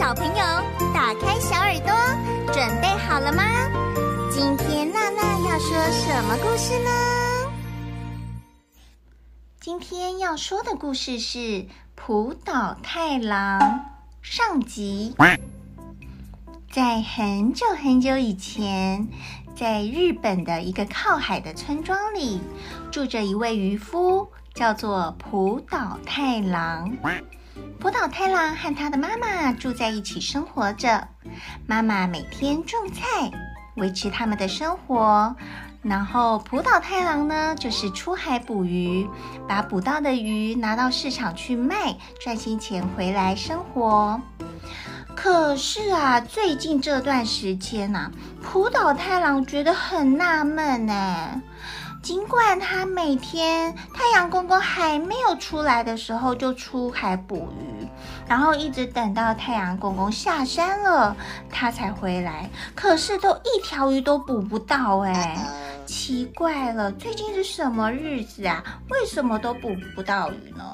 小朋友，打开小耳朵，准备好了吗？今天娜娜要说什么故事呢？今天要说的故事是《浦岛太郎》上集。在很久很久以前，在日本的一个靠海的村庄里，住着一位渔夫，叫做浦岛太郎。浦岛太郎和他的妈妈住在一起生活着，妈妈每天种菜维持他们的生活，然后浦岛太郎呢，就是出海捕鱼，把捕到的鱼拿到市场去卖，赚些钱回来生活。可是啊，最近这段时间啊，浦岛太郎觉得很纳闷呢。尽管他每天太阳公公还没有出来的时候就出海捕鱼，然后一直等到太阳公公下山了，他才回来。可是都一条鱼都捕不到哎，奇怪了，最近是什么日子啊？为什么都捕不到鱼呢？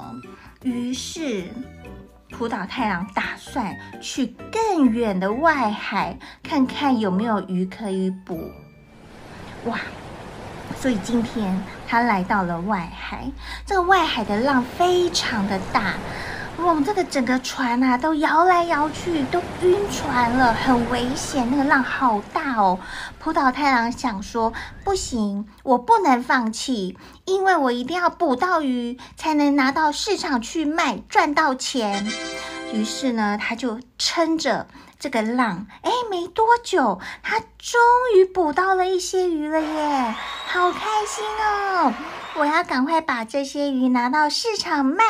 于是浦岛太郎打算去更远的外海看看有没有鱼可以捕。哇！所以今天他来到了外海，这个外海的浪非常的大，哇，这个整个船啊都摇来摇去，都晕船了，很危险。那个浪好大哦！浦岛太郎想说，不行，我不能放弃，因为我一定要捕到鱼，才能拿到市场去卖，赚到钱。于是呢，他就撑着。这个浪，哎，没多久，他终于捕到了一些鱼了耶，好开心哦！我要赶快把这些鱼拿到市场卖。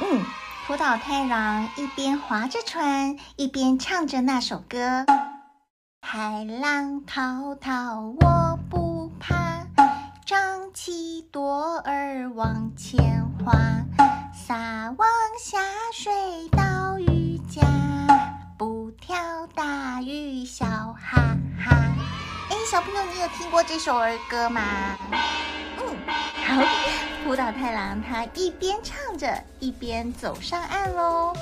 嗯，浦岛太郎一边划着船，一边唱着那首歌：海浪滔滔，我不怕，张起舵儿往前划，撒网下水小朋友，你有听过这首儿歌吗？嗯，好。浦岛太郎他一边唱着，一边走上岸喽。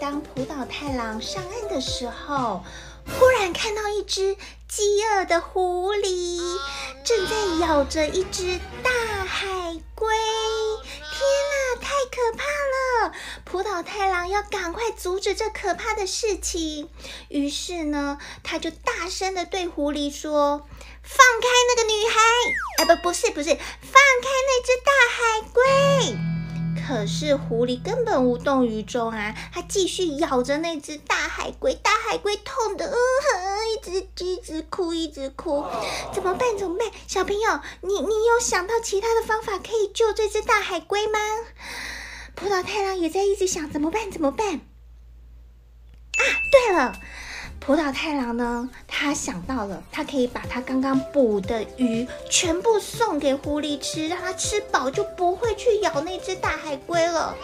当浦岛太郎上岸的时候，忽然看到一只饥饿的狐狸正在咬着一只大海龟。可怕了！葡萄太郎要赶快阻止这可怕的事情。于是呢，他就大声地对狐狸说：“放开那个女孩！啊，不，不是，不是，放开那只大海龟。”可是狐狸根本无动于衷啊，它继续咬着那只大海龟，大海龟痛得嗯哼，一直一直哭，一直哭，怎么办？怎么办？小朋友，你你有想到其他的方法可以救这只大海龟吗？浦岛太郎也在一直想怎么办？怎么办？啊，对了。浦岛太郎呢，他想到了，他可以把他刚刚捕的鱼全部送给狐狸吃，让他吃饱，就不会去咬那只大海龟了。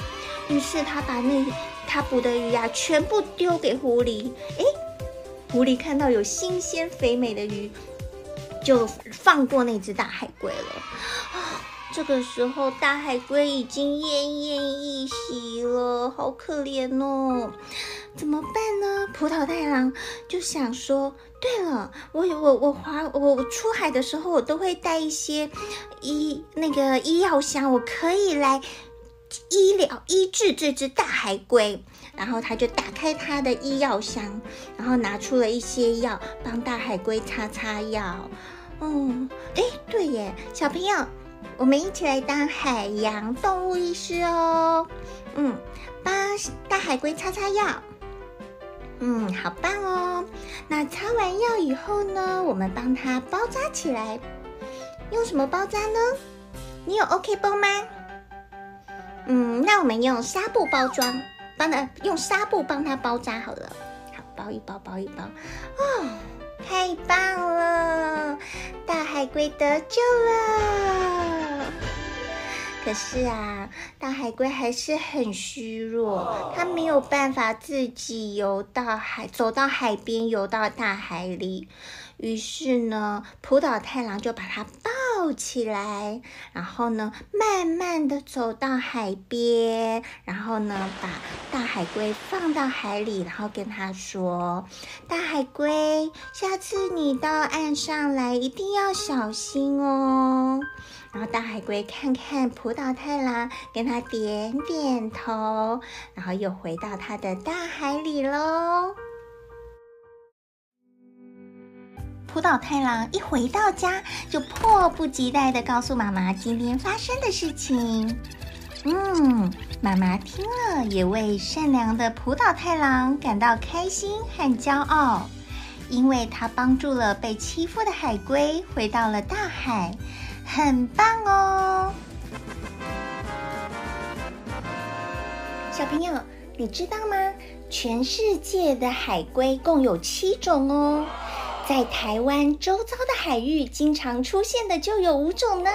于是他把那他捕的鱼呀、啊，全部丢给狐狸。诶，狐狸看到有新鲜肥美的鱼，就放过那只大海龟了。这个时候大海龟已经奄奄一息了，好可怜哦。怎么办呢？葡萄太郎就想说：对了，我我我划我我出海的时候，我都会带一些医那个医药箱，我可以来医疗医治这只大海龟。然后他就打开他的医药箱，然后拿出了一些药，帮大海龟擦擦药。嗯，哎，对耶，小朋友，我们一起来当海洋动物医师哦。嗯，帮大海龟擦擦药。嗯，好棒哦。那擦完药以后呢，我们帮它包扎起来。用什么包扎呢？你有 OK 绷吗？嗯，那我们用纱布包装，帮它用纱布帮它包扎好了。好，包一包，包一包。哦，太棒了，大海龟得救了。可是啊，大海龟还是很虚弱，它没有办法自己游到海，走到海边，游到大海里。于是呢，浦岛太郎就把它抱起来，然后呢，慢慢的走到海边，然后呢，把大海龟放到海里，然后跟他说：“大海龟，下次你到岸上来一定要小心哦。”然后大海龟看看浦岛太郎，跟他点点头，然后又回到他的大海里喽。浦岛太郎一回到家，就迫不及待地告诉妈妈今天发生的事情。嗯，妈妈听了也为善良的浦岛太郎感到开心和骄傲，因为他帮助了被欺负的海龟回到了大海，很棒哦。小朋友，你知道吗？全世界的海龟共有七种哦。在台湾周遭的海域，经常出现的就有五种呢。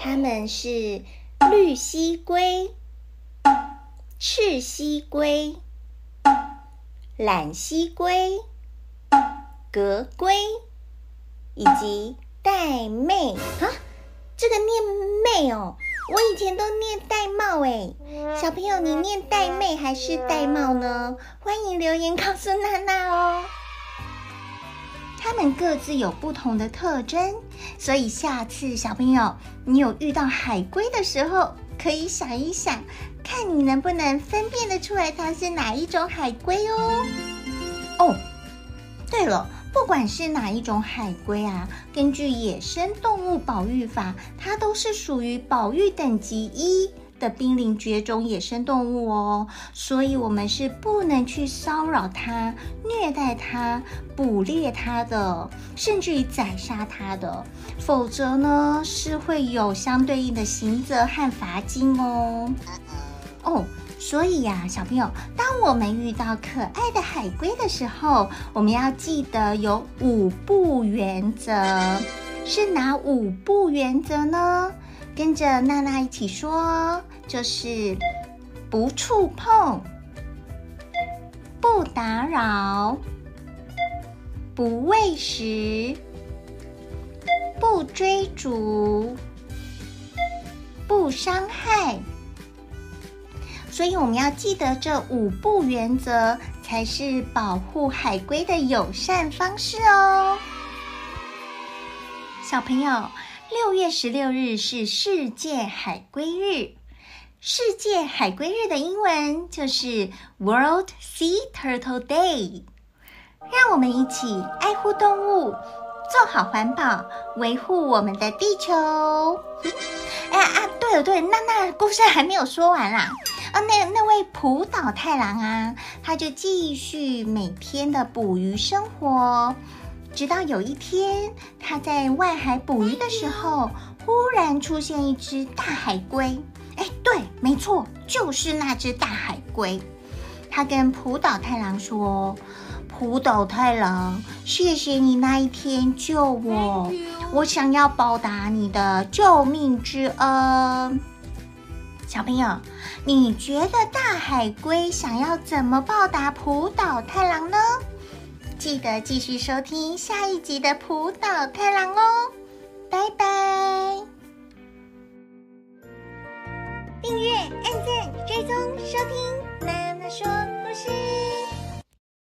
它们是绿蠵龟、赤蠵龟、榄蠵龟、革龟以及玳瑁啊。这个念妹哦，我以前都念玳瑁哎。小朋友，你念玳瑁还是玳瑁呢？欢迎留言告诉娜娜哦。它们各自有不同的特征，所以下次小朋友你有遇到海龟的时候，可以想一想，看你能不能分辨得出来它是哪一种海龟哦。哦，对了，不管是哪一种海龟啊，根据野生动物保育法，它都是属于保育等级一。的濒临绝种野生动物哦，所以我们是不能去骚扰它、虐待它、捕猎它的，甚至于宰杀它的，否则呢是会有相对应的刑责和罚金哦。哦，所以呀，小朋友，当我们遇到可爱的海龟的时候，我们要记得有五不原则，是哪五不原则呢？跟着娜娜一起说，就是不触碰、不打扰、不喂食、不追逐、不伤害。所以我们要记得这五不原则，才是保护海龟的友善方式哦，小朋友。六月十六日是世界海龟日。世界海龟日的英文就是 World Sea Turtle Day。让我们一起爱护动物，做好环保，维护我们的地球。哎啊，对了对了，那那故事还没有说完啦。啊，那那位浦岛太郎啊，他就继续每天的捕鱼生活。直到有一天，他在外海捕鱼的时候，忽然出现一只大海龟。哎，对，没错，就是那只大海龟。他跟浦岛太郎说：“浦岛太郎，谢谢你那一天救我，我想要报答你的救命之恩。”小朋友，你觉得大海龟想要怎么报答浦岛太郎呢？记得继续收听下一集的《葡岛太郎》哦，拜拜！订阅、按键、追踪、收听，妈妈说故事。